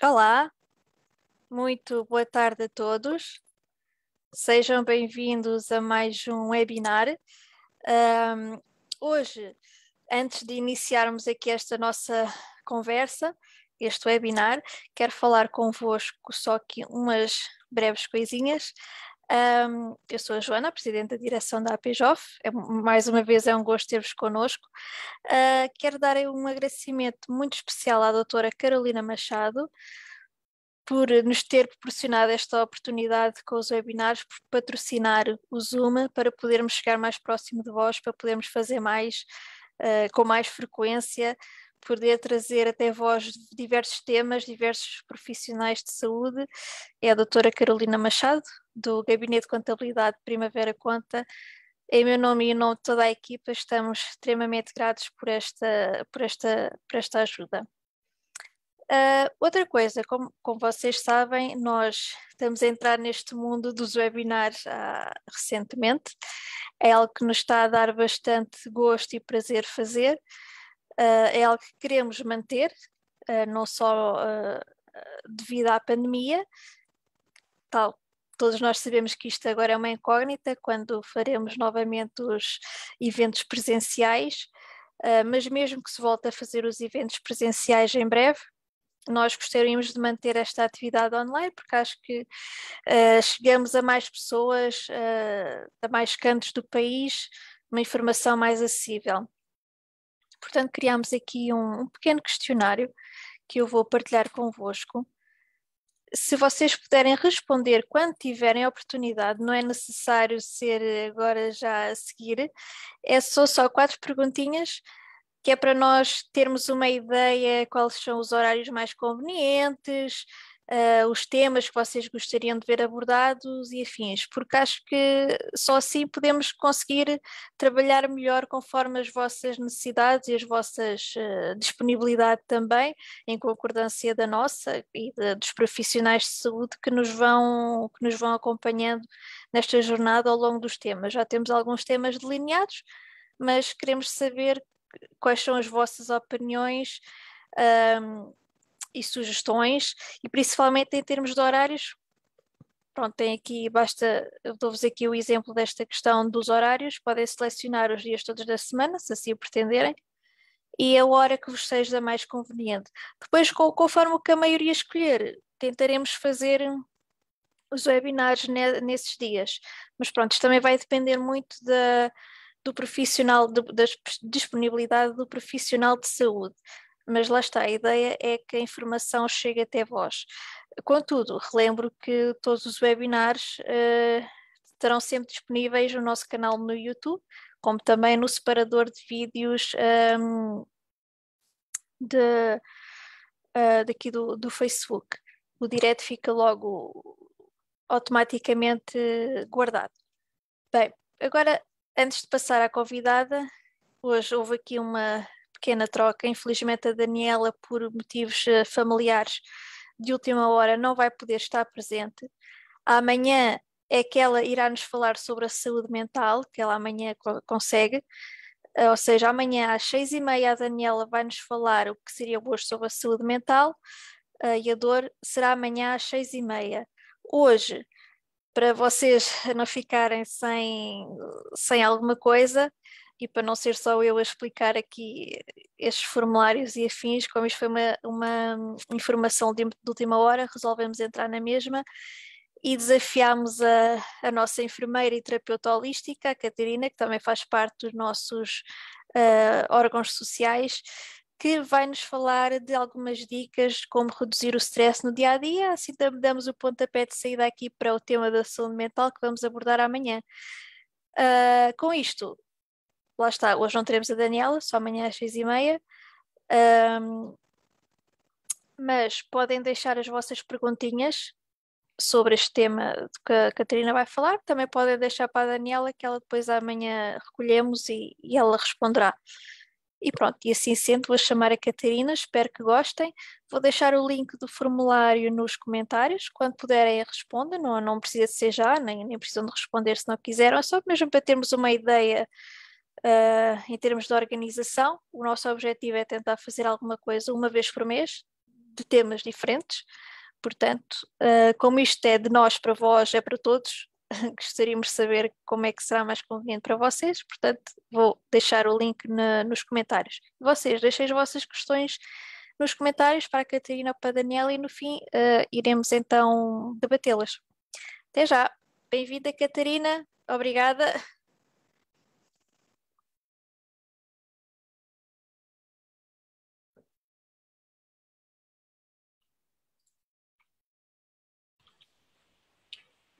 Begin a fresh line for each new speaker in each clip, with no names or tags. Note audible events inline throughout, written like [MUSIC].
Olá, muito boa tarde a todos. Sejam bem-vindos a mais um webinar. Um, hoje, antes de iniciarmos aqui esta nossa conversa, este webinar, quero falar convosco só aqui umas breves coisinhas. Um, eu sou a Joana, Presidente da Direção da APJOF, é, mais uma vez é um gosto ter-vos connosco. Uh, quero dar um agradecimento muito especial à doutora Carolina Machado, por nos ter proporcionado esta oportunidade com os webinars, por patrocinar o Zoom para podermos chegar mais próximo de vós, para podermos fazer mais, uh, com mais frequência, poder trazer até vós diversos temas, diversos profissionais de saúde. É a doutora Carolina Machado, do Gabinete de Contabilidade Primavera Conta. Em meu nome e em nome de toda a equipa, estamos extremamente gratos por esta, por esta, por esta ajuda. Uh, outra coisa, como, como, vocês sabem, nós estamos a entrar neste mundo dos webinars uh, recentemente. É algo que nos está a dar bastante gosto e prazer fazer. Uh, é algo que queremos manter, não só devido à pandemia, tal todos nós sabemos que isto agora é uma incógnita quando faremos novamente os eventos presenciais, uh, mas mesmo que se volte a fazer os eventos presenciais em breve, nós gostaríamos de manter esta atividade online, porque acho que uh, chegamos a mais pessoas, uh, a mais cantos do país, uma informação mais acessível. Portanto, criamos aqui um, um pequeno questionário que eu vou partilhar convosco. Se vocês puderem responder quando tiverem oportunidade, não é necessário ser agora já a seguir, é só, só quatro perguntinhas que é para nós termos uma ideia quais são os horários mais convenientes, uh, os temas que vocês gostariam de ver abordados e afins, porque acho que só assim podemos conseguir trabalhar melhor conforme as vossas necessidades e as vossas uh, disponibilidade também, em concordância da nossa e de, dos profissionais de saúde que nos vão que nos vão acompanhando nesta jornada ao longo dos temas. Já temos alguns temas delineados, mas queremos saber quais são as vossas opiniões um, e sugestões, e principalmente em termos de horários. Pronto, tem aqui, basta, eu dou-vos aqui o exemplo desta questão dos horários, podem selecionar os dias todos da semana, se assim o pretenderem, e a hora que vos seja mais conveniente. Depois, conforme o que a maioria escolher, tentaremos fazer os webinars nesses dias. Mas pronto, isto também vai depender muito da, do profissional, de, da disponibilidade do profissional de saúde. Mas lá está, a ideia é que a informação chegue até vós. Contudo, relembro que todos os webinars uh, estarão sempre disponíveis no nosso canal no YouTube, como também no separador de vídeos um, ehm, de, uh, daqui do, do Facebook. O direto fica logo automaticamente guardado. Bem, agora Antes de passar à convidada, hoje houve aqui uma pequena troca. Infelizmente, a Daniela, por motivos eh, familiares de última hora, não vai poder estar presente. Amanhã é que ela irá nos falar sobre a saúde mental, que ela amanhã consegue. Eh, ou seja, amanhã às seis e meia a Daniela vai nos falar o que seria hoje sobre a saúde mental eh, e a dor será amanhã às seis e meia. Hoje para vocês [LAUGHS] não ficarem sem, sem alguma coisa e para não ser só eu a explicar aqui estes formulários e afins, como isto foi uma, uma informação de, de última hora, resolvemos entrar na mesma e desafiámos a, a nossa enfermeira e terapeuta holística, a Catarina, que também faz parte dos nossos uh, órgãos sociais, que vai nos falar de algumas dicas como reduzir o stress no dia a dia, assim damos o pontapé de saída aqui para o tema da saúde mental que vamos abordar amanhã. Uh, com isto, lá está, hoje não teremos a Daniela, só amanhã às seis e meia. Um, mas podem deixar as vossas perguntinhas sobre este tema que a Catarina vai falar, também podem deixar para a Daniela que ela depois amanhã recolhemos e, e ela responderá. E pronto, e assim sendo, vou chamar a Catarina, espero que gostem. Vou deixar o link do formulário nos comentários, quando puderem respondem, não, não precisa de ser já, nem, nem precisam de responder se não quiseram, é só mesmo para termos uma ideia uh, em termos de organização. O nosso objetivo é tentar fazer alguma coisa uma vez por mês, de temas diferentes. Portanto, uh, como isto é de nós para vós, é para todos, [LAUGHS] gostaríamos de saber como é que será mais conveniente para vocês. Portanto, vou deixar o link na, nos comentários. Vocês, deixem as vossas questões nos comentários para a Catarina ou para a Daniela e no fim uh, iremos então debatê-las. Até já. Bem-vinda, Catarina. Obrigada.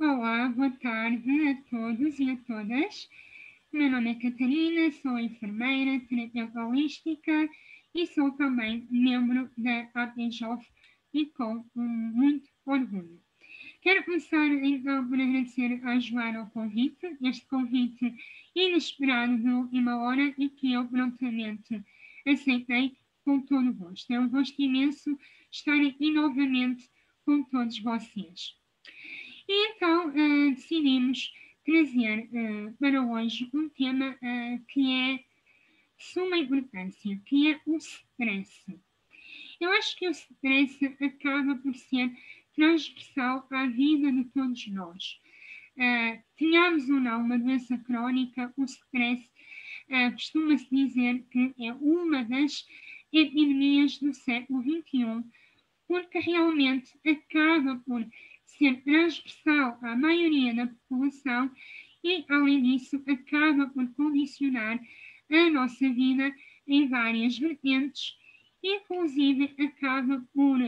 Olá, boa tarde a todos e a todas. Meu nome é Catarina, sou enfermeira, terapeuta holística e sou também membro da APJOF e com muito orgulho. Quero começar então por agradecer a Joana o convite, este convite inesperado de última hora e que eu prontamente aceitei com todo o gosto. É um gosto imenso estar aqui novamente com todos vocês. E então uh, decidimos trazer uh, para hoje um tema uh, que é suma importância, que é o stress. Eu acho que o stress acaba por ser transversal à vida de todos nós. Uh, tenhamos ou não uma doença crónica, o stress uh, costuma-se dizer que é uma das epidemias do século XXI, porque realmente acaba por ser transversal à maioria da população e, além disso, acaba por condicionar a nossa vida em várias vertentes, inclusive acaba por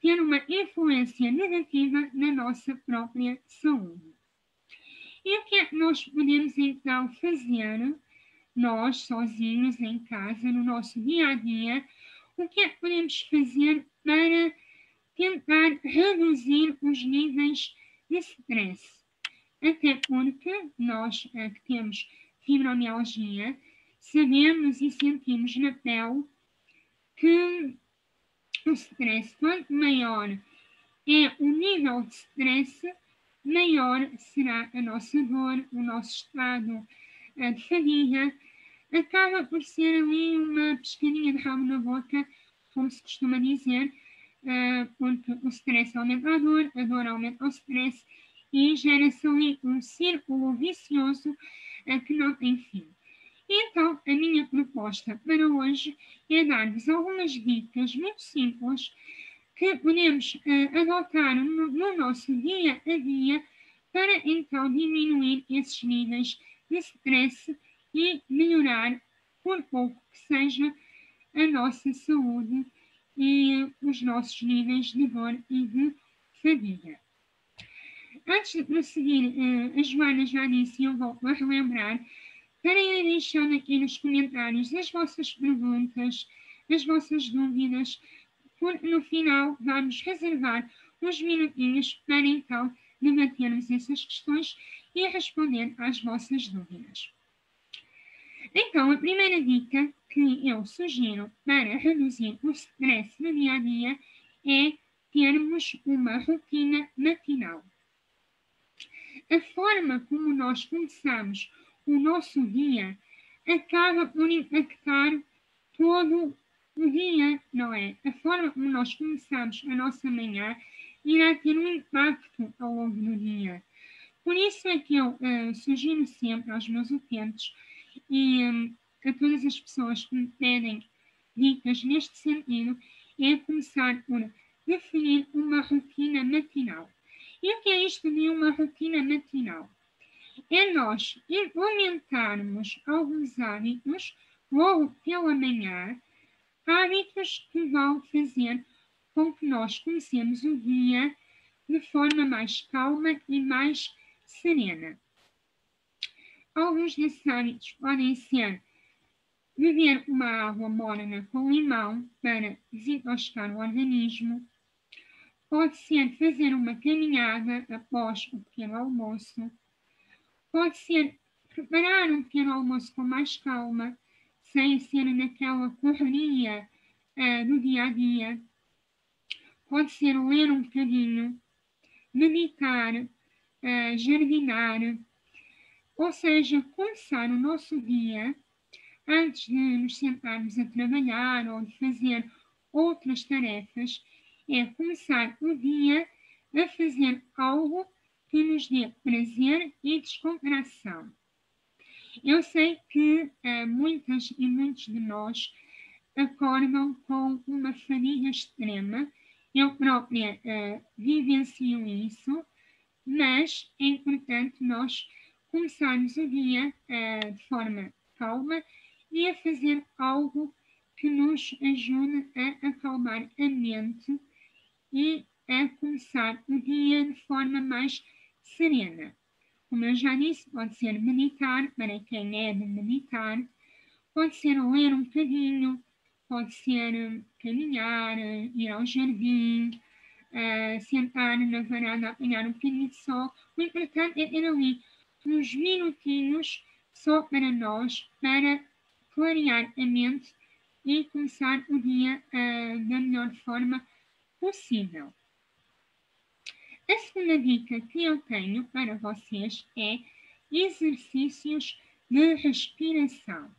ter uma influência negativa na nossa própria saúde. E o que é que nós podemos então fazer, nós sozinhos em casa, no nosso dia a dia, o que é que podemos fazer para tentar reduzir os níveis de stress? Até porque nós é, que temos fibromialgia, sabemos e sentimos na pele que o stress, quanto maior é o nível de stress, maior será a nossa dor, o nosso estado uh, de fadiga. Acaba por ser ali uma pescadinha de rabo na boca, como se costuma dizer, uh, porque o stress aumenta a dor, a dor aumenta o stress e gera-se um círculo vicioso que não tem fim. Então, a minha proposta para hoje é dar-vos algumas dicas muito simples que podemos uh, adotar no, no, nosso dia a dia para então diminuir esses níveis de stress e melhorar, por pouco que seja, a nossa saúde e os nossos níveis de dor e de fadiga. Antes de prosseguir, uh, a Joana já disse e eu vou relembrar Estarem deixando aqui nos comentários as vossas perguntas, as vossas dúvidas, porque no final vamos reservar uns minutinhos para então debatermos essas questões e responder às vossas dúvidas. Então, a primeira dica que eu sugiro para reduzir o stress no dia a dia é termos uma rotina matinal. A forma como nós começamos o nosso dia acaba por impactar todo o dia, não é? A forma como nós começamos a nossa manhã irá ter um impacto ao longo do dia. Por isso é que eu uh, sugiro sempre aos meus utentes e um, a todas as pessoas que me pedem dicas neste sentido, é começar por definir uma rotina matinal. E o que é isto de uma rotina matinal? é nós implementarmos alguns hábitos logo pela manhã, hábitos que vão fazer com que nós comecemos o dia de forma mais calma e mais serena. Alguns desses hábitos podem ser. Beber uma água morna com limão para desintoxicar o organismo, pode ser fazer uma caminhada após o pequeno almoço, Pode ser preparar um pequeno almoço com mais calma, sem ser naquela correria uh, do dia a dia. Pode ser ler um bocadinho, meditar, uh, jardinar, ou seja, começar o nosso dia antes de nos sentarmos a trabalhar ou de fazer outras tarefas, é começar o dia a fazer algo que nos dê prazer e descontração. Eu sei que uh, muitas e muitos de nós acordam com uma fadiga extrema. Eu própria uh, vivencio isso, mas é importante nós começarmos o dia uh, de forma calma e a fazer algo que nos ajude a acalmar a mente e a começar o dia de forma mais serena. Como eu já disse, pode ser meditar, para quem é de meditar, pode ser ler um bocadinho, pode ser hum, caminhar, ir ao jardim, uh, sentar na varanda, apanhar um bocadinho de sol. O importante é ter ali uns minutinhos só para nós, para clarear a mente e começar o dia uh, da melhor forma possível. A segunda dica que eu tenho para vocês é exercícios de respiração.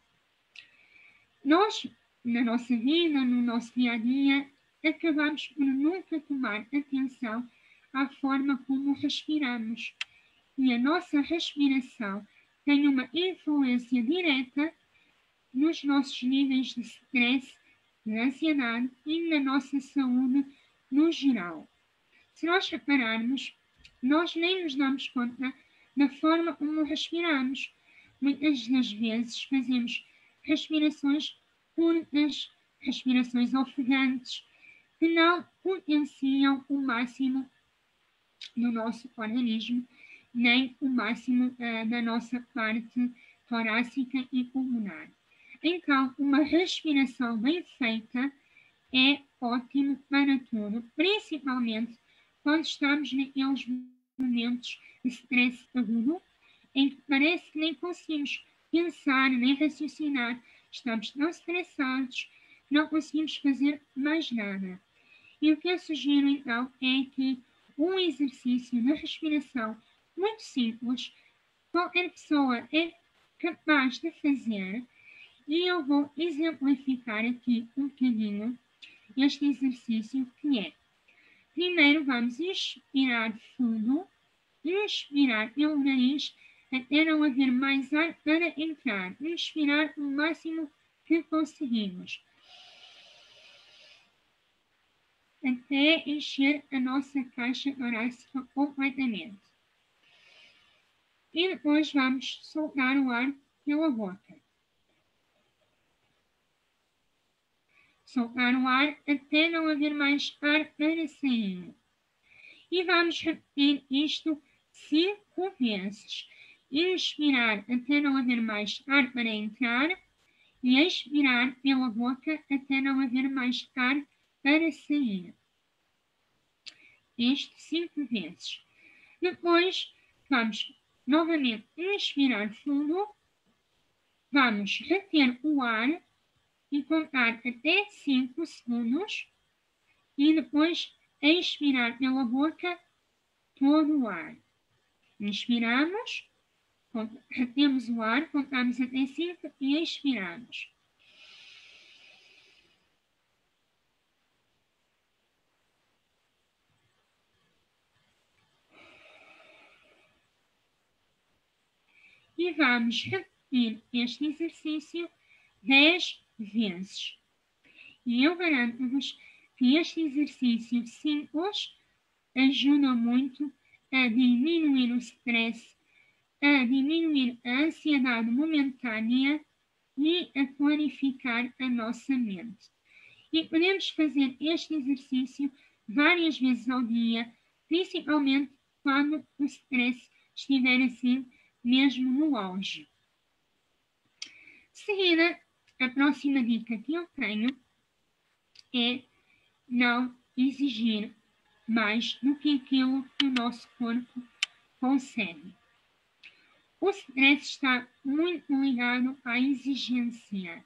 Nós, na nossa vida, no nosso dia a dia, acabamos por nunca tomar atenção à forma como respiramos. E a nossa respiração tem uma influência direta nos nossos níveis de stress, de ansiedade e na nossa saúde no geral. Se nós repararmos, nós nem nos damos conta da forma como respiramos. Muitas das vezes fazemos respirações curtas, respirações ofegantes, que não potenciam o máximo do nosso organismo, nem o máximo uh, da nossa parte torácica e pulmonar. Então, uma respiração bem feita é ótimo para tudo, principalmente quando estamos naqueles momentos de stress agudo, em que parece que nem conseguimos pensar, nem raciocinar, estamos tão estressados, não conseguimos fazer mais nada. E o que eu sugiro então é que um exercício de respiração muito simples, qualquer pessoa é capaz de fazer, e eu vou exemplificar aqui um bocadinho este exercício que é Primeiro vamos inspirar fundo, inspirar pelo nariz até não haver mais ar para entrar. Inspirar o máximo que conseguimos. Até encher a nossa caixa torácica completamente. E depois vamos soltar o ar pela boca. soltar o ar até não haver mais ar para sair. E vamos repetir isto cinco vezes. Inspirar até não haver mais ar para entrar e expirar pela boca até não haver mais ar para sair. Isto cinco vezes. Depois, vamos novamente inspirar fundo, vamos reter o ar e contar até 5 segundos e depois expirar pela boca todo o ar. Inspiramos, retemos o ar, contamos até 5 e expiramos. E vamos repetir este exercício 10 vezes. E eu garanto-vos que este exercício simples ajuda muito a diminuir o stress, a diminuir a ansiedade momentânea e a clarificar a nossa mente. E podemos fazer este exercício várias vezes ao dia, principalmente quando o stress estiver assim mesmo no auge. Seguida, a próxima dica que eu tenho é não exigir mais do que aquilo que o nosso corpo consegue. O stress está muito ligado à exigência.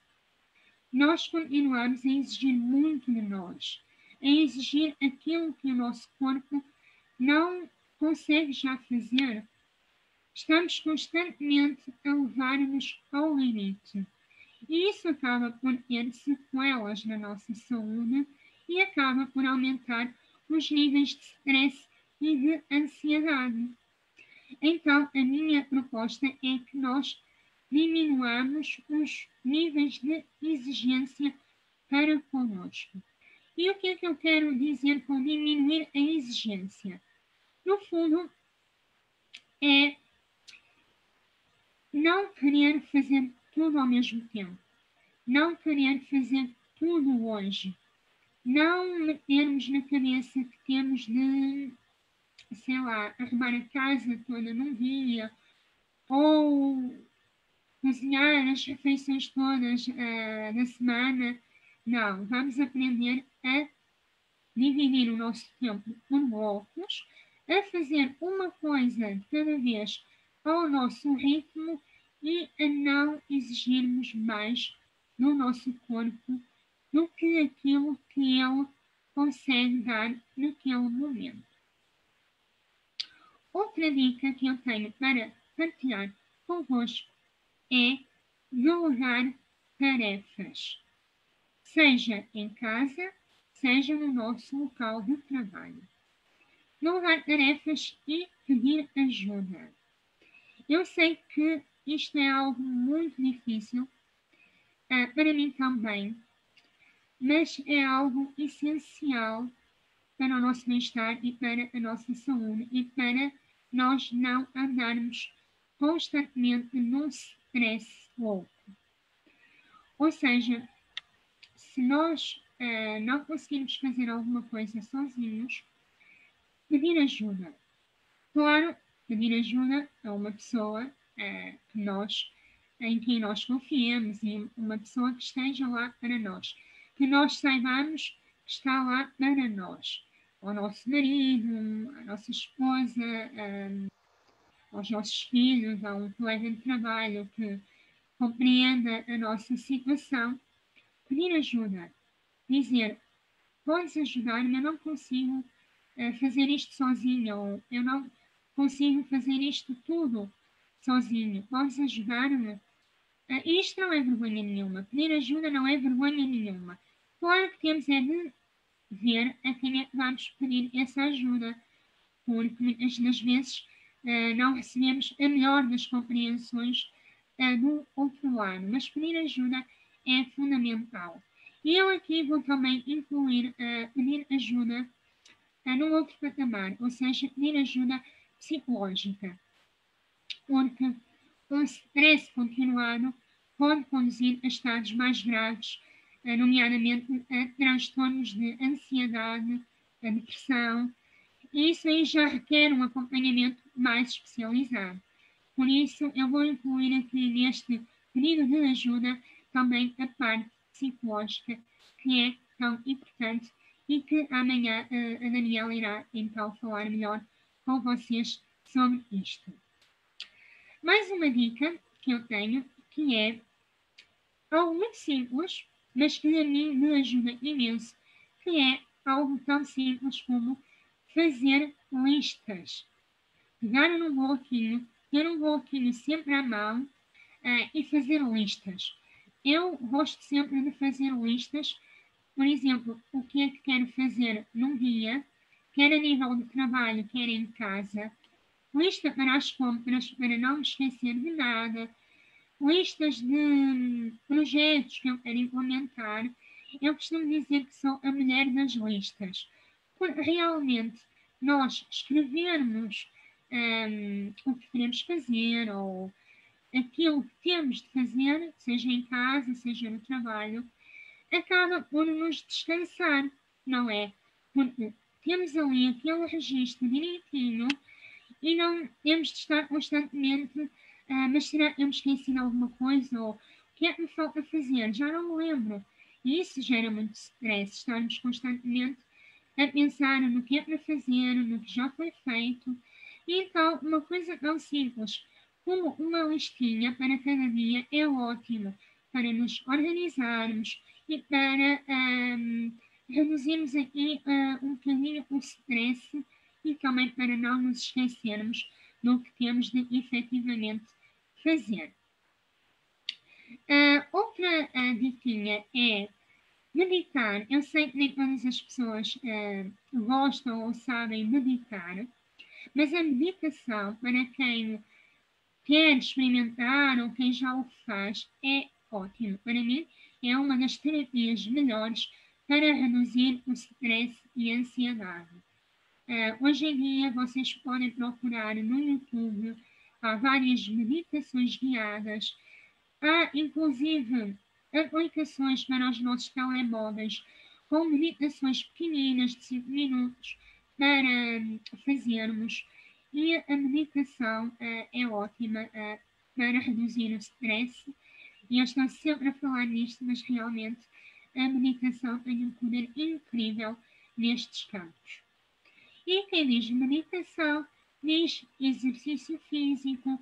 Nós continuamos a exigir muito de nós, a exigir aquilo que o nosso corpo não consegue já fazer. Estamos constantemente a levar-nos ao limite. E isso acaba por ter sequelas na nossa saúde e acaba por aumentar os níveis de stress e de ansiedade. Então, a minha proposta é que nós diminuamos os níveis de exigência para conosco. E o que é que eu quero dizer com diminuir a exigência? No fundo, é não querer fazer tudo ao mesmo tempo, não querer fazer tudo hoje, não metermos na cabeça que temos de, sei lá, arrumar a casa toda num dia, ou cozinhar as refeições todas uh, semana. Não, vamos aprender a dividir o nosso tempo por blocos, a fazer uma coisa cada vez ao nosso ritmo e a não exigirmos mais no nosso corpo do que aquilo que ele consegue dar naquele momento. Outra dica que eu tenho para partilhar convosco é delegar tarefas seja em casa, seja no nosso local de trabalho. Não dar tarefas e pedir ajuda. Eu sei que isto é algo muito difícil, uh, para mim também, mas é algo essencial para o nosso bem-estar e para a nossa saúde e para nós não andarmos constantemente num stress louco. Ou seja, se nós uh, não conseguirmos fazer alguma coisa sozinhos, pedir ajuda. Claro, pedir ajuda a uma pessoa que nós, em quem nós confiemos e uma pessoa que esteja lá para nós. Que nós saibamos que está lá para nós. Ao nosso marido, à nossa esposa, um, aos nossos filhos, a um colega de trabalho que compreenda a nossa situação pedir ajuda, dizer, podes ajudar-me, eu não consigo uh, fazer isto sozinho, eu não consigo fazer isto tudo sozinho, podes ajudar-me? Uh, isto não é vergonha nenhuma, pedir ajuda não é vergonha nenhuma. Claro que temos é de ver a quem é que vamos pedir essa ajuda, porque muitas das vezes uh, não recebemos a melhor das compreensões uh, do outro lado, mas pedir ajuda é fundamental. E eu aqui vou também incluir pedir ajuda num outro patamar, ou seja, pedir ajuda psicológica. Porque o stress continuado pode conduzir a estados mais graves, uh, nomeadamente a transtornos de ansiedade, a depressão, e isso aí já requer um acompanhamento mais especializado. Por isso, eu vou incluir aqui neste pedido de ajuda também a parte psicológica, que é tão importante e que amanhã uh, a Daniela irá então falar melhor com vocês sobre isto. Mais uma dica que eu tenho, que é algo muito simples, mas que a mim me ajuda imenso, que é algo tão simples como fazer listas. Pegar num bloquinho, ter um bloquinho sempre à mão uh, e fazer listas. Eu gosto sempre de fazer listas, por exemplo, o que é que quero fazer num dia, quer a nível de trabalho, quer em casa, lista para as compras, para não esquecer de nada, listas de hum, projetos que eu quero implementar. Eu costumo dizer que sou a mulher das listas, porque realmente nós escrevermos um, o que queremos fazer ou aquilo que temos de fazer, seja em casa, seja no trabalho, acaba por nos descansar, não é? Porque temos ali aquele registro direitinho e não temos de estar constantemente, uh, mas será que eu me esqueci de alguma coisa? Ou o que é que me falta fazer? Já não me lembro. E isso gera muito stress, estarmos constantemente a pensar no que é para fazer, no que já foi feito. E então, uma coisa tão simples como uma listinha para cada dia é ótimo para nos organizarmos e para um, reduzirmos aqui uh, um bocadinho o stress e também para não nos esquecermos do que temos de efetivamente fazer. Uh, outra uh, diquinha é Meditar, eu sei que nem todas as pessoas uh, gostam ou sabem meditar, mas a meditação, para quem quer experimentar ou quem já o faz, é ótimo. Para mim, é uma das terapias melhores para reduzir o stress e a ansiedade. Uh, hoje em dia, vocês podem procurar no YouTube, há várias meditações guiadas, há inclusive aplicações para os nossos telemóveis com meditações pequeninas de 5 minutos para hum, fazermos. E a meditação uh, é ótima uh, para reduzir o stress. E eu estou sempre a falar nisto, mas realmente a meditação tem um poder incrível nestes campos. E quem diz meditação diz exercício físico,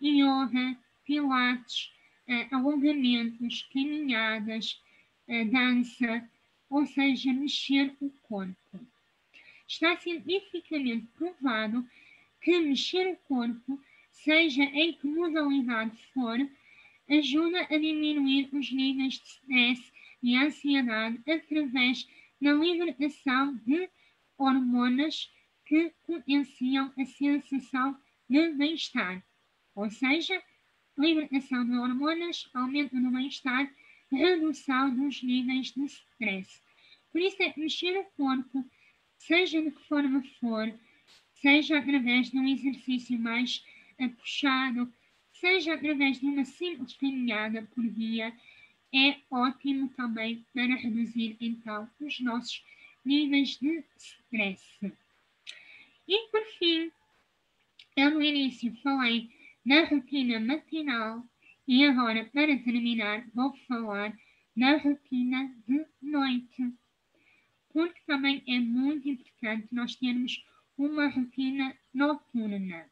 yoga, pilates, uh, alongamentos, caminhadas, uh, dança, ou seja, mexer o corpo. Está cientificamente provado que mexer o corpo, seja em que modalidade for, ajuda a diminuir os níveis de stress e ansiedade através da libertação de hormonas que potenciam a sensação de bem-estar, ou seja, libertação de hormonas, aumento do bem-estar, redução dos níveis de stress. Por isso é que mexer o corpo, seja de que forma for, seja através de um exercício mais puxado, seja através de uma simples caminhada por dia, é ótimo também para reduzir então os nossos níveis de stress. E por fim, eu no início falei na rotina matinal e agora, para terminar, vou falar na rotina de noite. Porque também é muito importante nós termos uma rotina noturna.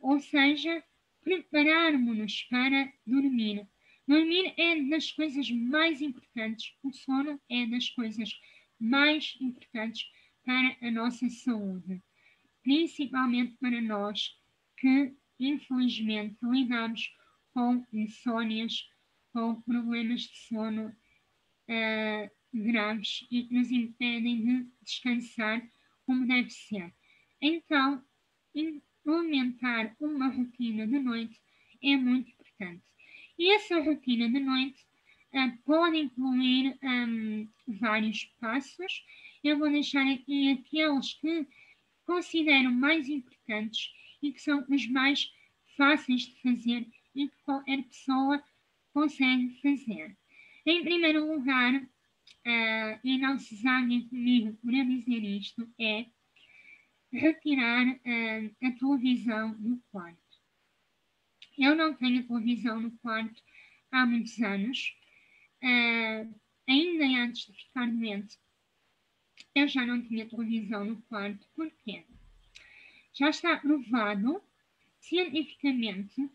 Ou seja, prepararmos-nos para dormir. Dormir é das coisas mais importantes, o sono é das coisas mais importantes para a nossa saúde, principalmente para nós que infelizmente, lidamos com insónias, com problemas de sono uh, graves e que nos impedem de descansar como deve ser. Então, implementar uma rotina de noite é muito importante. E essa rotina de noite uh, pode incluir um, vários passos. Eu vou deixar aqui aqueles que considero mais importantes e que são os mais fáceis de fazer e que qualquer pessoa consegue fazer. Em primeiro lugar, uh, e não se zanguem comigo por eu dizer isto, é retirar uh, a televisão do quarto. Eu não tenho televisão no quarto há muitos anos. Uh, ainda antes de ficar doente, eu já não tinha televisão no quarto. Porquê? já está provado cientificamente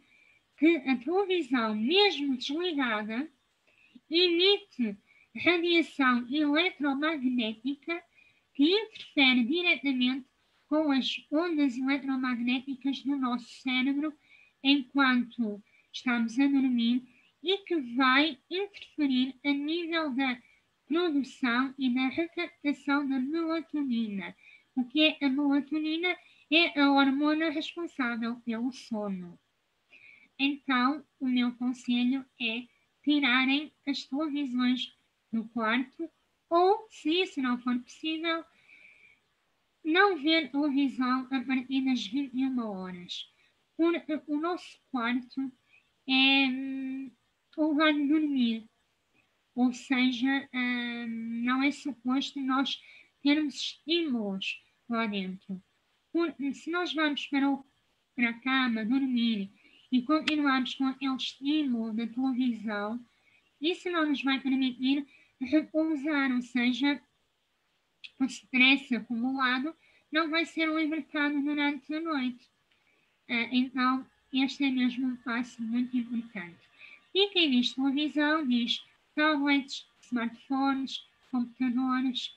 que a televisão, mesmo desligada, emite radiação eletromagnética que interfere diretamente com as ondas eletromagnéticas do nosso cérebro enquanto estamos a dormir e que vai interferir a nível da produção e da recaptação da melatonina. O que é a melatonina? é a hormona responsável pelo sono. Então, o meu conselho é tirarem as televisões do quarto ou, se isso não for possível, não ver televisão a partir das 21 horas. Porque o nosso quarto é o lugar de dormir. Ou seja, hum, não é suposto nós termos estímulos lá dentro se nós vamos para, o, para a cama dormir e continuarmos com aquele estímulo da televisão, isso não nos vai permitir repousar, ou seja, o stress acumulado não vai ser libertado durante a noite. Uh, então, este é mesmo um passo muito importante. E quem diz televisão diz tablets, smartphones, computadores,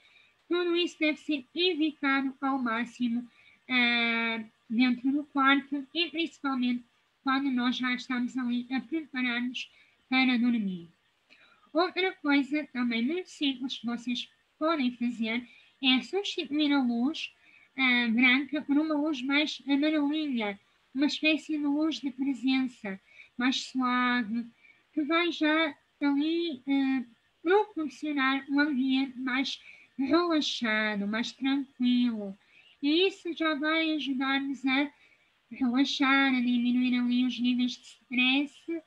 tudo isso deve ser evitado ao máximo uh, dentro do quarto e principalmente quando nós já estamos ali a preparar-nos para dormir. Outra coisa também muito simples que vocês podem fazer é substituir a luz uh, branca por uma luz mais amarelinha, uma espécie de luz de presença, mais suave, que vai já ali uh, proporcionar um ambiente mais relaxado, mais tranquilo. E isso já vai ajudar-nos a relaxar, a diminuir ali os níveis de stress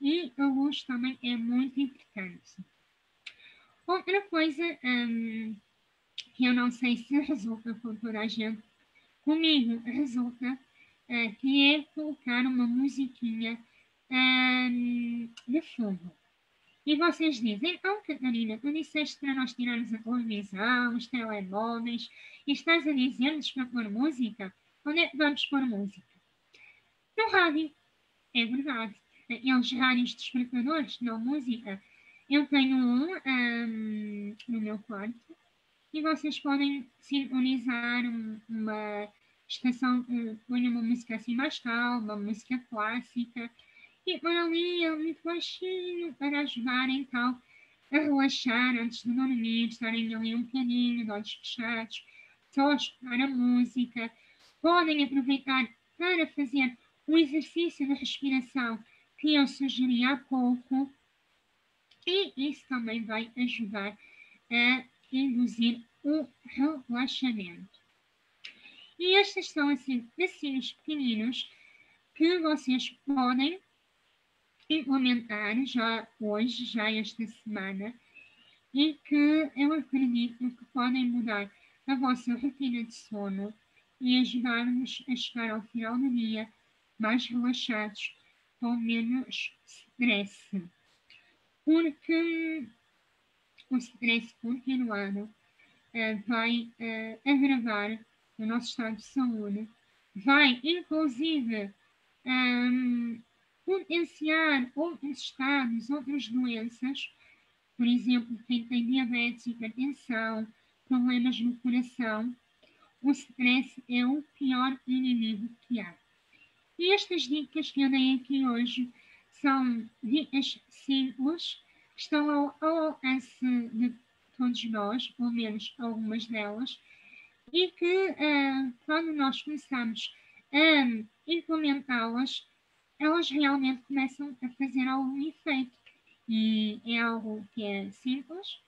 e a luz também é muito importante. Outra coisa um, que eu não sei se [LAUGHS] resulta com toda a gente, comigo resulta, uh, que é colocar uma musiquinha um, de fundo. E vocês dizem, então, Catarina, tu disseste para nós tirarmos a televisão, os telemóveis, e estás a dizer-nos para pôr música? Onde é que vamos pôr música? No rádio. É verdade. Aqueles rádios despertadores, não música. Eu tenho um, um no meu quarto e vocês podem sintonizar uma estação, uh, põe uma música assim mais calma, música clássica e ali é muito baixinho para ajudar então a relaxar antes de dormir, estarem ali um bocadinho, de olhos fechados, só escutar a música. Podem aproveitar para fazer um exercício de respiração que eu sugeri há pouco, e isso também vai ajudar a induzir o relaxamento. E estes são assim passinhos pequeninos que vocês podem implementar já hoje, já esta semana, e que eu acredito que podem mudar a vossa rotina de sono e ajudar-nos a chegar ao final do dia mais relaxados, com menos stress. Porque o stress continuado uh, vai uh, agravar o nosso estado de saúde, vai inclusive um, potenciar outros estados, outras doenças, por exemplo, quem tem diabetes, hipertensão, problemas no coração, o stress é o pior inimigo que há. E estas dicas que eu dei aqui hoje são dicas simples, que estão ao alcance de todos nós, pelo menos algumas delas, e que uh, quando nós começamos a implementá-las, elas realmente começam a fazer algum efeito. E é algo que é simples,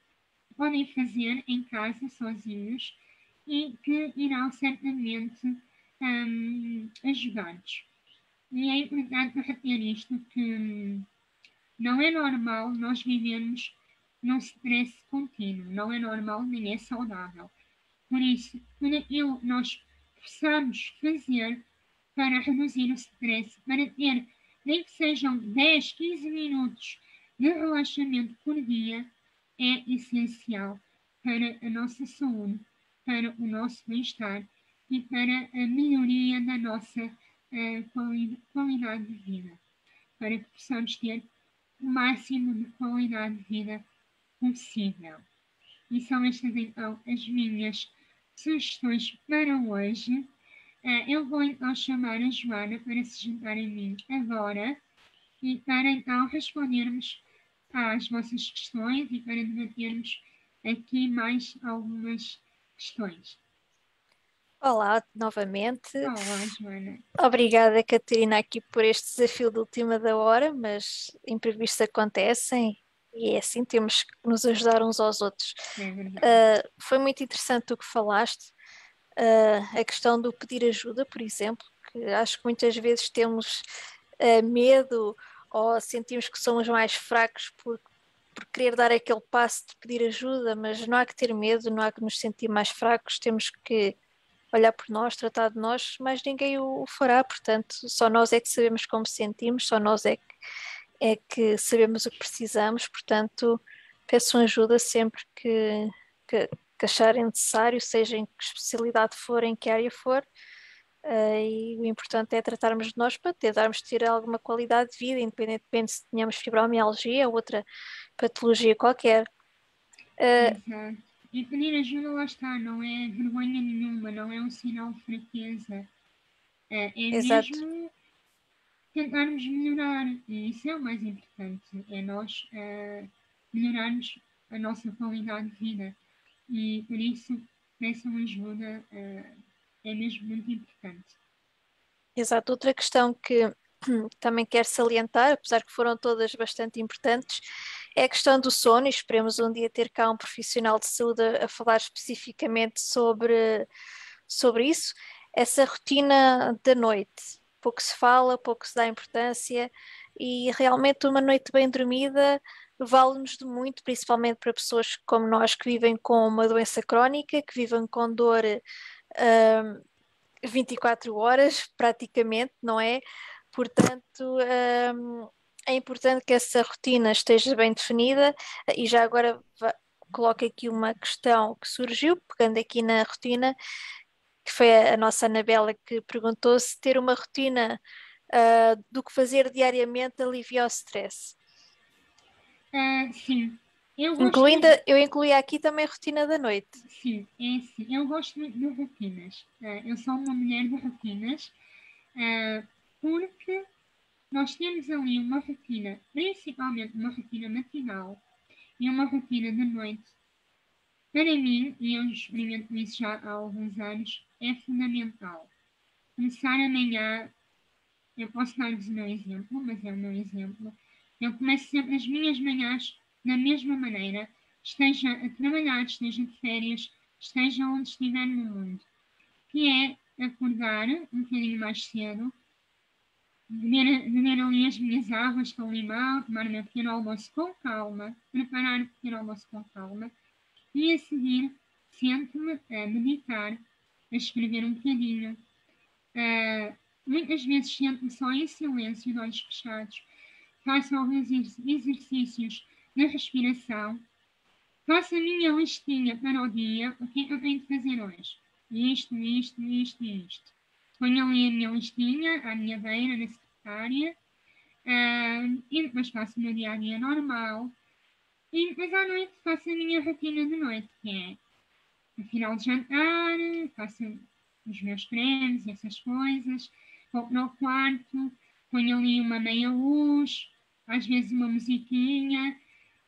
podem fazer em casa sozinhos e que irão certamente um, ajudar-nos. E é importante reter isto que não é normal nós vivermos num stress contínuo, não é normal nem é saudável. Por isso, aquilo que nós possamos fazer para reduzir o stress, para ter nem que sejam 10, 15 minutos de relaxamento por dia, é essencial para a nossa saúde, para o nosso bem-estar e para a melhoria da nossa uh, qualidade de vida, para que possamos ter o máximo de qualidade de vida possível. E são estas então as minhas sugestões para hoje. Uh, eu vou então chamar a Joana para se juntar a mim agora e para então respondermos às vossas questões e para debatermos aqui mais algumas questões.
Olá, novamente.
Olá, Joana.
Obrigada, Catarina, aqui por este desafio de última da hora, mas imprevistos acontecem e é assim, temos que nos ajudar uns aos outros.
Uh,
foi muito interessante o que falaste uh, a questão do pedir ajuda, por exemplo, que acho que muitas vezes temos uh, medo ou sentimos que somos mais fracos por, por querer dar aquele passo de pedir ajuda, mas não há que ter medo, não há que nos sentir mais fracos, temos que olhar por nós, tratar de nós, mas ninguém o, o fará, portanto, só nós é que sabemos como sentimos, só nós é que, é que sabemos o que precisamos, portanto, peçam ajuda sempre que, que, que acharem necessário, seja em que especialidade for, em que área for. Uh, e o importante é tratarmos de nós para tentarmos ter alguma qualidade de vida, independentemente se tenhamos fibromialgia ou outra patologia qualquer.
Uh, Exato. E pedir ajuda lá está, não é vergonha nenhuma, não é um sinal de fraqueza. Uh, é Exato. mesmo tentarmos melhorar. E isso é o mais importante, é nós melhorarmos a nossa qualidade de vida. E por isso, peçam ajuda, uh, é mesmo muito importante.
Exato. Outra questão que [CLEARS THROAT] também quero salientar, apesar que foram todas bastante importantes, é a questão do sono, e esperemos um dia ter cá um profissional de saúde a, a falar especificamente sobre, sobre isso. Essa rotina da noite, pouco se fala, pouco se dá importância, e realmente uma noite bem dormida vale-nos de muito, principalmente para pessoas como nós que vivem com uma doença crónica, que vivem com dor. Uh, 24 horas, praticamente, não é? Portanto, um, é importante que essa rotina esteja bem definida e já agora coloco aqui uma questão que surgiu, pegando aqui na rotina, que foi a nossa Anabela que perguntou se ter uma rotina uh, do que fazer diariamente alivia o stress.
Uh, sim,
eu Incluindo, eu incluí aqui também a rotina da noite.
Sim, é assim. Eu gosto muito de rotinas. Uh, eu sou uma mulher de rotinas porque nós temos ali uma rotina, principalmente uma rotina matinal e uma rotina de noite. Para mim, e eu experimento isso já há alguns anos, é fundamental. Começar amanhã, eu posso dar-vos o meu exemplo, mas é o meu exemplo. Eu começo sempre as minhas manhãs da mesma maneira, esteja a trabalhar, esteja de férias, esteja onde estiver no mundo, que é acordar um bocadinho mais cedo, beber, beber ali as minhas águas com limão, tomar o meu pequeno almoço com calma, preparar o pequeno almoço com calma, e a seguir sento-me a meditar, a escrever um bocadinho. Uh, muitas vezes sento-me só em silêncio, de olhos fechados, faço alguns exercícios na respiração, faço a minha listinha para o dia, o que é que eu tenho de fazer hoje? Isto, isto, isto isto. Ponho ali a minha listinha, à minha beira, na secretária, uh, e depois faço o meu dia a dia normal. E depois à noite faço a minha rotina de noite, que é no final de jantar, faço os meus cremes essas coisas, vou para o quarto, ponho ali uma meia luz, às vezes uma musiquinha,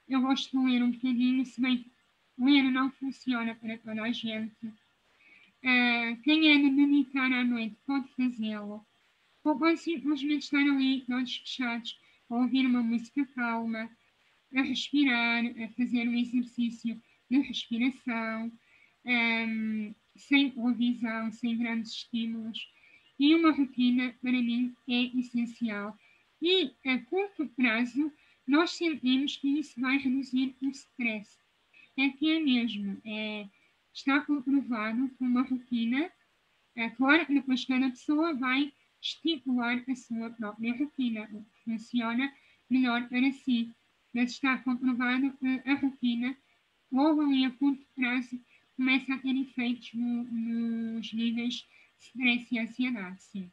eu gosto de ler um bocadinho, se bem que ler não funciona para toda a gente. Uh, quem é de meditar à noite pode fazê-lo. Ou pode simplesmente estar ali, olhos fechados, ouvir uma música calma, a respirar, a fazer um exercício de respiração, um, sem televisão, sem grandes estímulos. E uma rotina, para mim, é essencial. E a curto prazo, nós sentimos que isso vai reduzir o stress. É que é mesmo, é, está comprovado com uma rotina, é claro que depois cada pessoa vai estipular a sua própria rotina, o que funciona melhor para si, mas está comprovado que a rotina, ali a curto prazo, começa a ter efeitos no, nos níveis de stress e ansiedade, sim.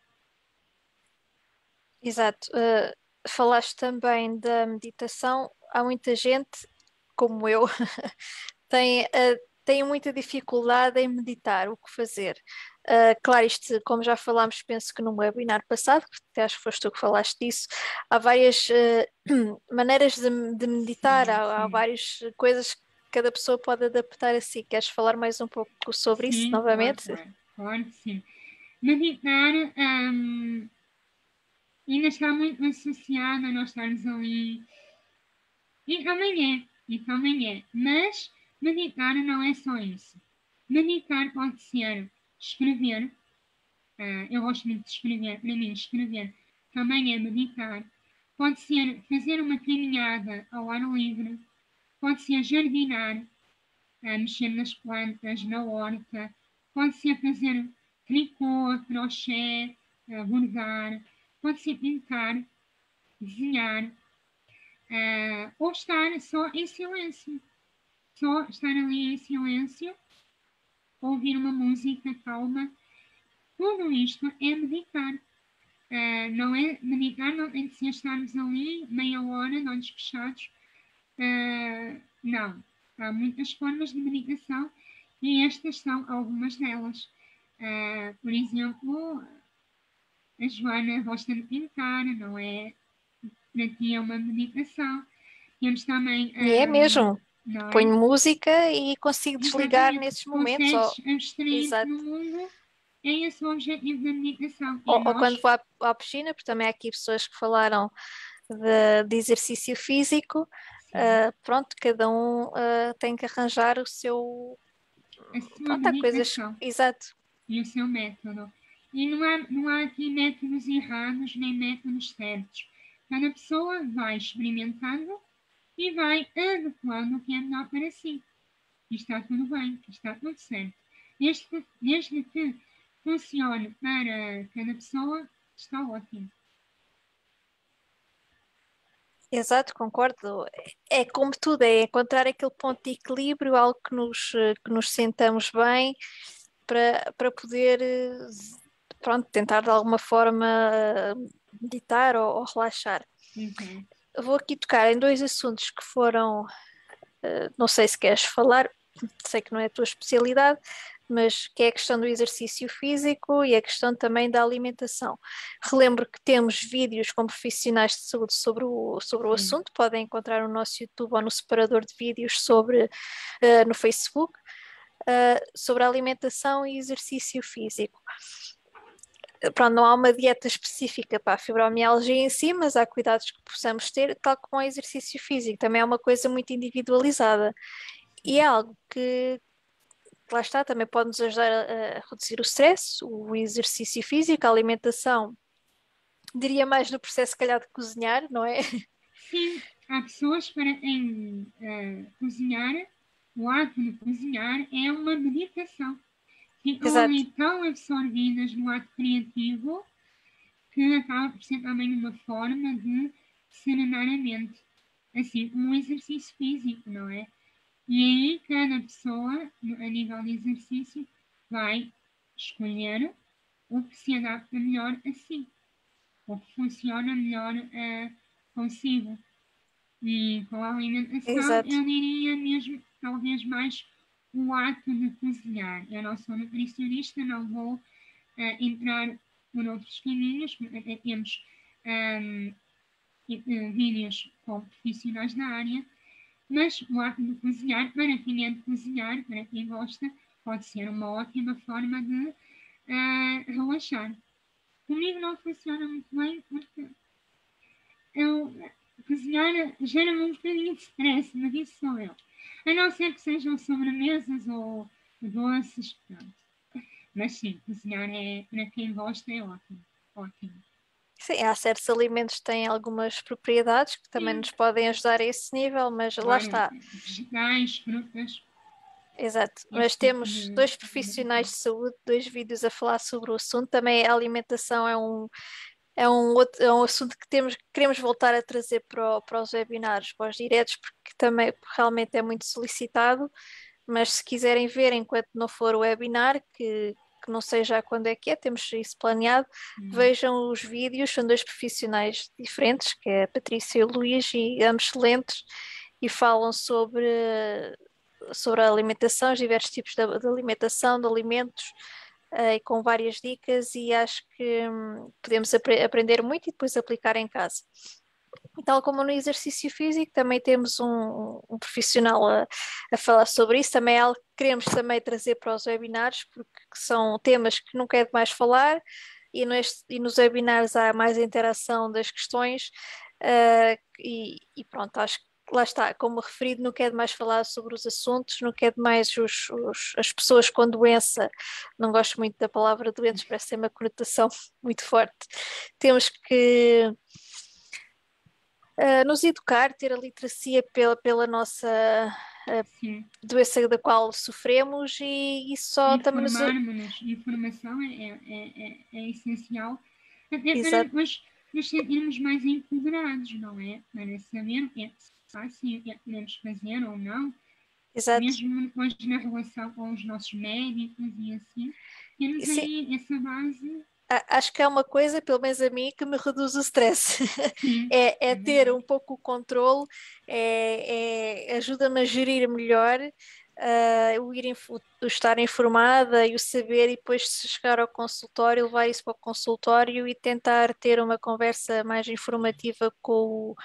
Exato. Uh, falaste também da meditação, há muita gente, como eu, [LAUGHS] tem, uh, tem muita dificuldade em meditar, o que fazer. Uh, claro, isto, como já falámos, penso que no webinar passado, que acho que foste tu que falaste disso, há várias uh, [CLEARS THROAT] maneiras de, de meditar, há, há, várias coisas que cada pessoa pode adaptar a si. Queres falar mais um pouco sobre sim, isso novamente?
Claro, claro, sim. Meditar um, ainda está muito associada a nós estarmos ali. E também é, e também é. Mas meditar não é só isso. Meditar pode ser escrever. Uh, eu gosto muito de escrever. Para mim, escrever também é meditar. Pode ser fazer uma caminhada ao ar livre. Pode ser jardinar, uh, mexer nas plantas, na horta. Pode ser fazer tricô, crochê, uh, bordar pode ser pintar, desenhar, uh, ou estar só em silêncio. Só estar ali em silêncio, ouvir uma música calma. Tudo isto é meditar. Uh, não é meditar, não tem que ser estarmos ali meia hora, de olhos fechados. Uh, não. Há muitas formas de meditação e estas são algumas delas. Uh, por exemplo, a Joana gosta de pintar, não é? Para ti é uma meditação. Temos também.
E é mesmo. É? Ponho música e consigo desligar Exatamente. nesses momentos.
Ou... no mundo. É esse o objetivo da meditação.
Ou, ou, quando vou à, à, piscina, porque também há aqui pessoas que falaram de, de exercício físico. Uh, pronto, cada um uh, tem que arranjar o seu.
A sua pronto, há coisas.
Exato.
E o seu método. E não há, não há aqui métodos errados nem métodos certos. Cada pessoa vai experimentando e vai adequando o que é melhor para si. Está tudo bem, está tudo certo. Desde que, desde que funcione para cada pessoa, está ótimo.
Exato, concordo. É como tudo, é encontrar aquele ponto de equilíbrio, algo que nos, que nos sentamos bem para, para poder pronto, tentar de alguma forma meditar ou, ou relaxar. Uhum. Vou aqui tocar em dois assuntos que foram, não sei se queres falar, sei que não é a tua especialidade, mas que é a questão do exercício físico e a questão também da alimentação. Relembro que temos vídeos com profissionais de saúde sobre o, sobre o assunto, podem encontrar no nosso YouTube ou no separador de vídeos sobre, uh, no Facebook, uh, sobre alimentação e exercício físico. Pronto, não há uma dieta específica para a fibromialgia em si, mas há cuidados que possamos ter, tal como o exercício físico, também é uma coisa muito individualizada. E é algo que, lá está, também pode nos ajudar a, a reduzir o stress, o exercício físico, a alimentação, diria mais no processo, se calhar, de cozinhar, não é?
Sim, há pessoas para em uh, cozinhar, o ato de cozinhar é uma meditação. Ficam tão absorvidas no ato criativo que acaba por ser também uma forma de serenar a mente. Assim, um exercício físico, não é? E aí cada pessoa, a nível de exercício, vai escolher o que se adapta melhor a si, o que funciona melhor uh, consigo. E com a alimentação, Exato. eu diria mesmo, talvez mais o ato de cozinhar. Eu não sou nutricionista, não vou uh, entrar por outros caminhos, temos um, vídeos com profissionais da área mas o ato de cozinhar, para quem é de cozinhar, para quem gosta, pode ser uma ótima forma de uh, relaxar. Comigo não funciona muito bem porque eu, cozinhar gera-me um bocadinho de stress, mas isso sou eu. A não ser que sejam sobremesas ou doces, pronto. Mas sim, cozinhar é, para quem gosta é ótimo. Ótimo.
Sim, há certos alimentos que têm algumas propriedades que também Sim. nos podem ajudar a esse nível, mas lá está.
Vegetais, frutas.
Exato, mas temos dois profissionais de saúde, dois vídeos a falar sobre o assunto. Também a alimentação é um, é um, outro, é um assunto que temos, queremos voltar a trazer para, o, para os webinários, para os diretos, porque também realmente é muito solicitado. Mas se quiserem ver enquanto não for o webinar, que, que não sei já quando é que é, temos isso planeado, uhum. vejam os vídeos, são dois profissionais diferentes, que é a Patrícia e o Luís, e ambos excelentes, e falam sobre, sobre a alimentação, os diversos tipos de, de alimentação, de alimentos, e com várias dicas, e acho que hum, podemos ap aprender muito e depois aplicar em casa. Tal como no exercício físico, também temos um, um profissional a, a, falar sobre isso. Também é algo que queremos também trazer para os webinários, porque são temas que nunca é demais falar, e, neste, e nos webinários há mais interação das questões. Uh, e, e, pronto, acho que lá está, como referido, não quer demais falar sobre os assuntos, não quer demais os, os, as pessoas com doença, não gosto muito da palavra doentes, parece ter uma conotação [LAUGHS] muito forte. Temos que uh, nos educar, ter a literacia pela, pela nossa uh, doença da qual sofremos e isso só também nos.
Informação é, é, é, é essencial até Exato. para nós nos sentirmos mais empoderados, não é? Para saber é que se podemos fazer ou não. Exato. Mesmo depois na relação com os nossos médicos e assim, temos Sim. aí essa base
acho que é uma coisa, pelo menos a mim, que me reduz o stress. [LAUGHS] é, é, ter um pouco o controle, é, é ajuda-me a gerir melhor uh, o, ir, o estar informada e o saber, e depois se chegar ao consultório, levar isso para o consultório e tentar ter uma conversa mais informativa com o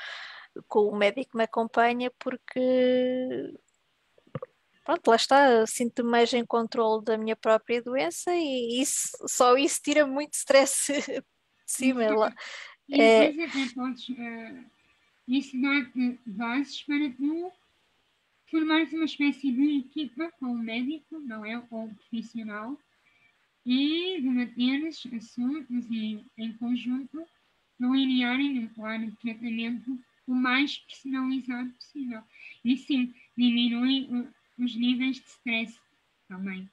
com o médico que me acompanha, porque pronto, lá está, sinto-me mais em controle da minha própria doença e isso, só isso tira muito stress [LAUGHS] de cima. Lá.
É... vezes até podes, uh, isso dá-te bases para tu formares uma espécie de equipa com o médico, não é? Ou o profissional, e debateres assuntos e, em conjunto, delinearem um plano de tratamento o mais personalizado possível. E sim, diminui os níveis de stress também.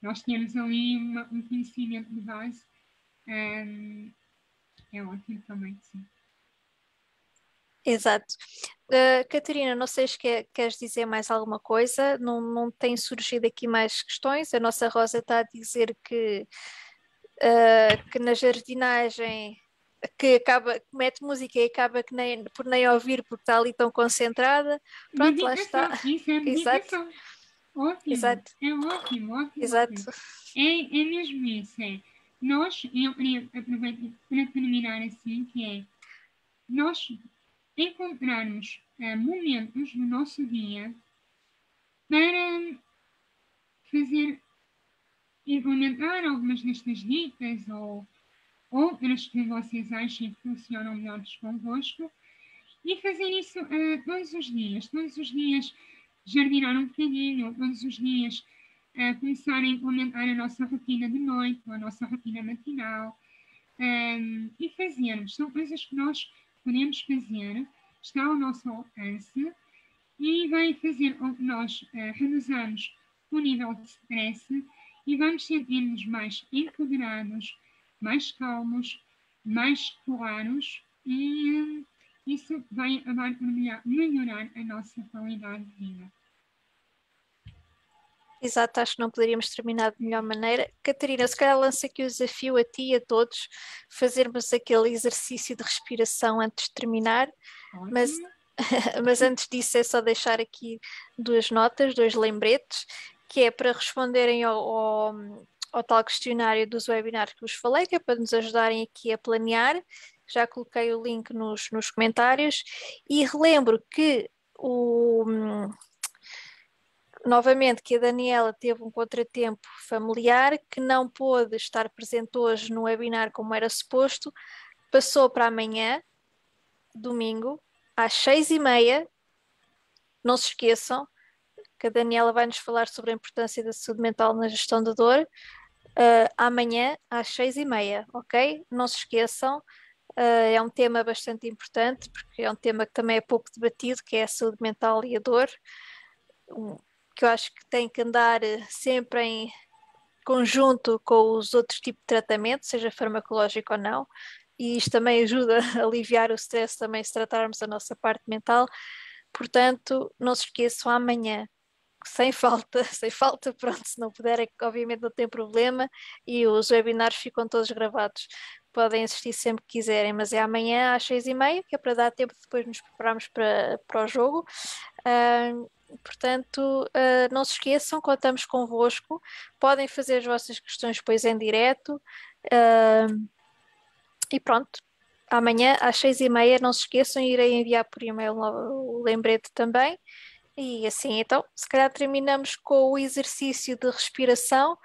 Nós temos ali uma, um conhecimento de base, um, é ótimo também, sim.
Exato. Uh, Catarina, não sei se quer, queres dizer mais alguma coisa, não, não tem surgido aqui mais questões. A nossa Rosa está a dizer que, uh, que na jardinagem que acaba, mete música e acaba que nem, por nem ouvir porque está ali tão concentrada. Pronto, lá está.
Isso é Exato. Ótimo. Exato. É ótimo, ótimo.
Exato.
Ótimo. É, é mesmo isso. É. Nós, eu queria aproveitar para terminar assim, que é nós encontrarmos uh, momentos no nosso dia para fazer implementar algumas destas dicas ou outras que vocês achem que funcionam melhores convosco e fazer isso uh, todos os dias. Todos os dias jardinar um bocadinho, todos os dias uh, começar a implementar a nossa rotina de noite, a nossa rotina matinal um, e fazermos. São coisas que nós podemos fazer, está ao nosso alcance e vai fazer com que nós uh, reduzamos o nível de stress e vamos sentir-nos mais empoderados, mais calmos, mais claros e hum, isso vai, vai melhorar a nossa qualidade de vida.
Exato, acho que não poderíamos terminar de melhor maneira. Catarina, se calhar lança aqui o desafio a ti e a todos fazermos aquele exercício de respiração antes de terminar, mas, [LAUGHS] mas antes disso é só deixar aqui duas notas, dois lembretes, que é para responderem ao, ao, ao tal questionário dos webinars que vos falei, que é para nos ajudarem aqui a planear. Já coloquei o link nos, nos comentários e relembro que o, novamente que a Daniela teve um contratempo familiar que não pôde estar presente hoje no webinar como era suposto, passou para amanhã, domingo, às seis e meia. Não se esqueçam que a Daniela vai nos falar sobre a importância da saúde mental na gestão da dor uh, amanhã às seis e meia, ok? Não se esqueçam, uh, é um tema bastante importante, porque é um tema que também é pouco debatido, que é a saúde mental e a dor, que eu acho que tem que andar eh, sempre em conjunto com os outros tipos de tratamento, seja farmacológico ou não, e isto também ajuda [LAUGHS] a aliviar o stress também se tratarmos a nossa parte mental. Portanto, não se esqueçam amanhã sem falta, [LAUGHS] sem falta, pronto, se não puderem, obviamente não tem problema, e os webinars ficam todos gravados. Podem assistir sempre que quiserem, mas é amanhã às seis e meia, que é para dar tempo de depois nos prepararmos para, para o jogo. Uh, portanto, uh, não se esqueçam, contamos convosco, podem fazer as vossas questões depois em direto. Uh, e pronto, amanhã às seis e meia, não se esqueçam, irei enviar por e-mail o lembrete também. E assim, então, se calhar terminamos com o exercício de respiração.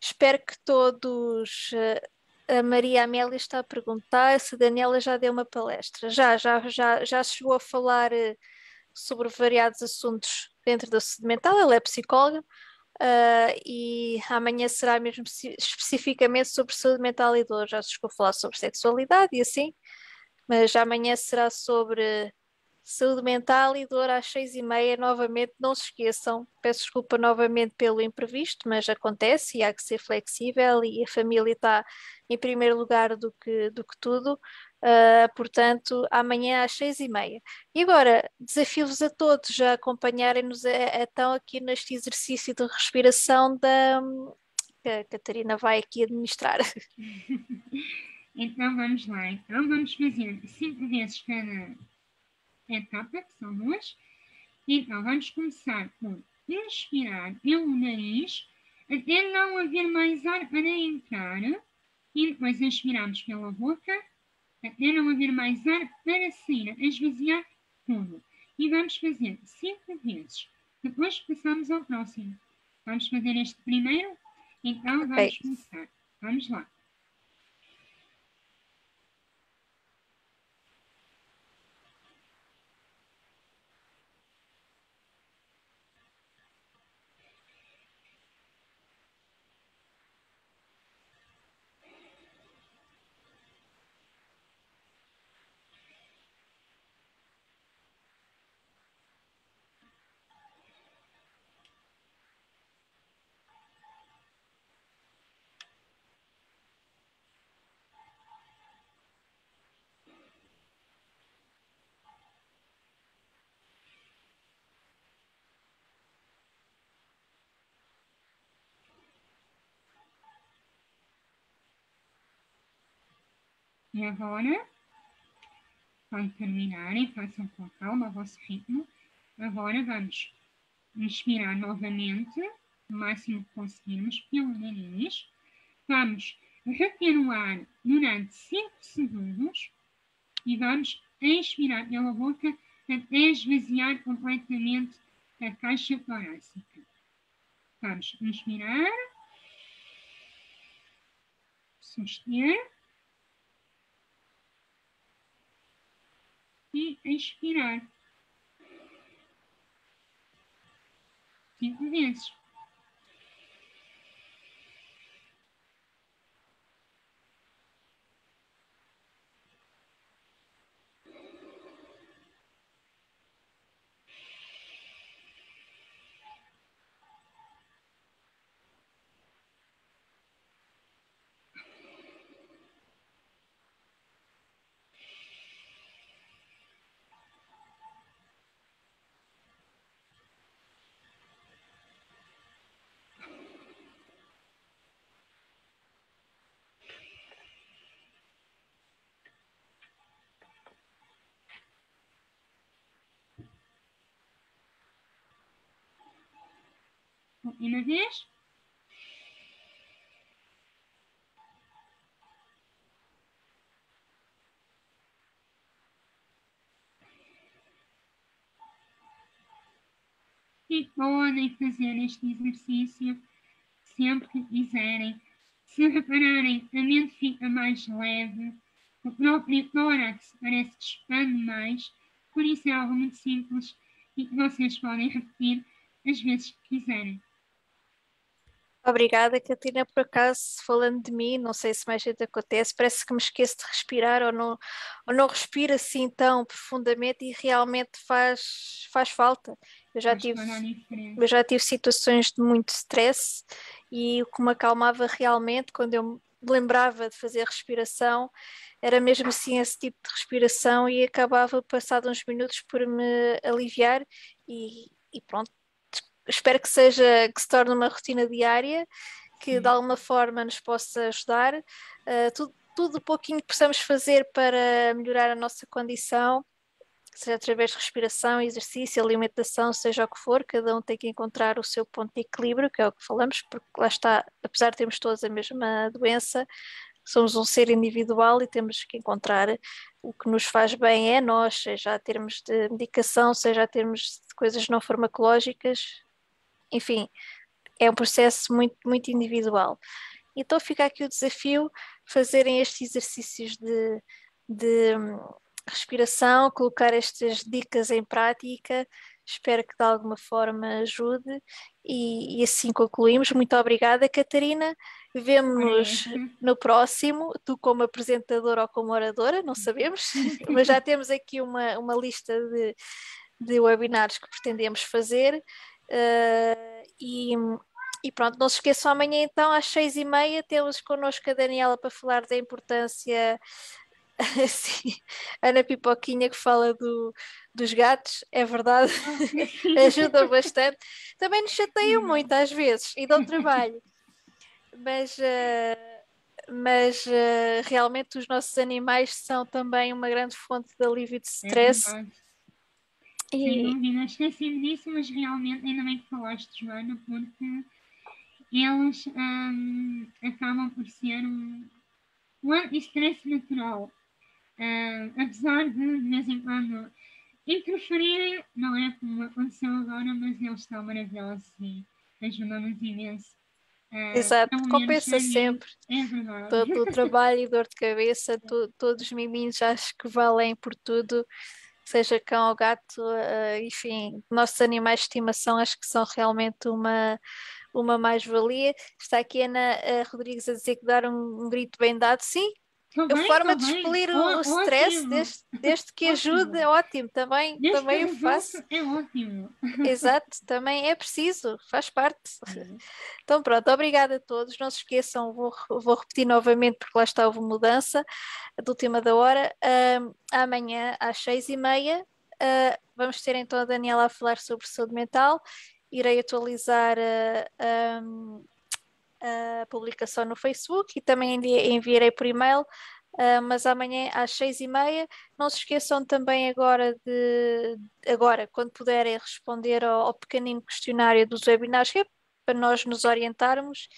Espero que todos. Eh, a Maria Amélia está a perguntar se a Daniela já deu uma palestra. Já, já, já, já chegou a falar eh, sobre variados assuntos dentro da saúde mental. Ela é psicóloga uh, e amanhã será mesmo especificamente sobre saúde mental e dor. Já chegou a falar sobre sexualidade e assim, mas amanhã será sobre Saúde mental e dor às seis e meia, novamente, não se esqueçam. Peço desculpa novamente pelo imprevisto, mas acontece e há que ser flexível e a família está em primeiro lugar do que, do que tudo. Uh, portanto, amanhã às seis e meia. E agora, desafio-vos a todos a acompanharem-nos então aqui neste exercício de respiração da, que a Catarina vai aqui administrar. [LAUGHS]
Então vamos lá. Então vamos fazer cinco vezes cada etapa, que são duas. Então, vamos começar por inspirar pelo nariz, até não haver mais ar para entrar. E depois inspiramos pela boca, até não haver mais ar para sair, esvaziar tudo. E vamos fazer cinco vezes. Depois passamos ao próximo. Vamos fazer este primeiro? Então vamos okay. começar. Vamos lá. E agora, quando terminarem, façam com calma o vosso ritmo. Agora vamos inspirar novamente, o máximo que conseguirmos, pelo nariz. Vamos reter o ar durante 5 segundos e vamos expirar pela boca até esvaziar completamente a caixa torácica. Vamos inspirar, suster e expirar. Cinco vezes. Última vez. E podem fazer este exercício sempre que quiserem. Se repararem, a mente fica mais leve, o próprio tórax parece que expande mais, por isso é algo muito simples e que vocês podem repetir as vezes que quiserem.
Obrigada, Catarina. Por acaso, falando de mim, não sei se mais gente acontece, parece que me esqueço de respirar ou não, ou não respiro assim tão profundamente e realmente faz, faz falta. Eu já, tive, eu já tive situações de muito stress e o que me acalmava realmente quando eu me lembrava de fazer respiração era mesmo assim esse tipo de respiração e acabava, passado uns minutos, por me aliviar e, e pronto, espero que seja que se torne uma rotina diária que de alguma forma nos possa ajudar. Uh, tudo, tudo o pouquinho que possamos fazer para melhorar a nossa condição, seja através de respiração, exercício, alimentação, seja o que for, cada um tem que encontrar o seu ponto de equilíbrio, que é o que falamos, porque lá está, apesar de termos todos a mesma doença, somos um ser individual e temos que encontrar o que nos faz bem é nós, seja a termos de medicação, seja a termos de coisas não farmacológicas, enfim, é um processo muito, muito individual. Então fica aqui o desafio fazerem estes exercícios de, de hum, respiração, colocar estas dicas em prática. Espero que de alguma forma ajude e, e assim concluímos. Muito obrigada, Catarina. Vemo-nos [LAUGHS] no próximo, tu como apresentadora ou como oradora, não sabemos, [LAUGHS] mas já temos aqui uma, uma lista de, de webinars que pretendemos fazer. Uh, e, e pronto, não se esqueçam, amanhã então às seis e meia temos connosco a Daniela para falar da importância [LAUGHS] assim, Ana Pipoquinha que fala do, dos gatos, é verdade, [LAUGHS] ajuda bastante. Também nos chateiam uhum. muito às vezes e dão trabalho, mas, uh, mas uh, realmente os nossos animais são também uma grande fonte de alívio de é stress. É
sem dúvida, esqueci-me disso, mas realmente, ainda bem que falaste, Joana, porque eles um, acabam por ser um, um estresse natural. Uh, apesar de, de vez em quando, interferirem, não é como aconteceu agora, mas eles estão maravilhosos e ajudam-nos imenso.
Uh, Exato, compensa sempre
é
todo o [LAUGHS] trabalho e dor de cabeça, to, todos os miminhos acho que valem por tudo, seja cão ou gato, uh, enfim, nossos animais de estimação acho que são realmente uma, uma mais-valia. Está aqui Ana uh, Rodrigues a dizer que dar um, um grito bem dado, sim, a forma de expelir o, stress, desde, desde, que ajude, é ótimo. Também,
desde
também o faço.
É ótimo. [LAUGHS]
Exato, também é preciso, faz parte. Então, pronto, obrigada a todos. Não se esqueçam, vou, vou repetir novamente, porque lá está, houve mudança da última da hora. Amanhã, às seis e meia, uh, vamos ter então a Daniela a falar sobre saúde mental. Irei atualizar. Uh, um, a publicação no Facebook e também enviarei por e-mail. Uh, mas amanhã às seis e meia. Não se esqueçam também agora de agora, quando puderem responder ao, ao pequenino questionário dos webinars, que é para nós nos orientarmos.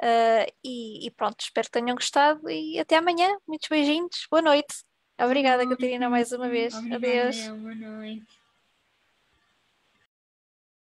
Uh, e, e, pronto, espero que tenham gostado e até amanhã. Muitos beijinhos, boa noite. Obrigada, Catarina, mais uma vez.
Obrigada,
Adeus.
Boa noite.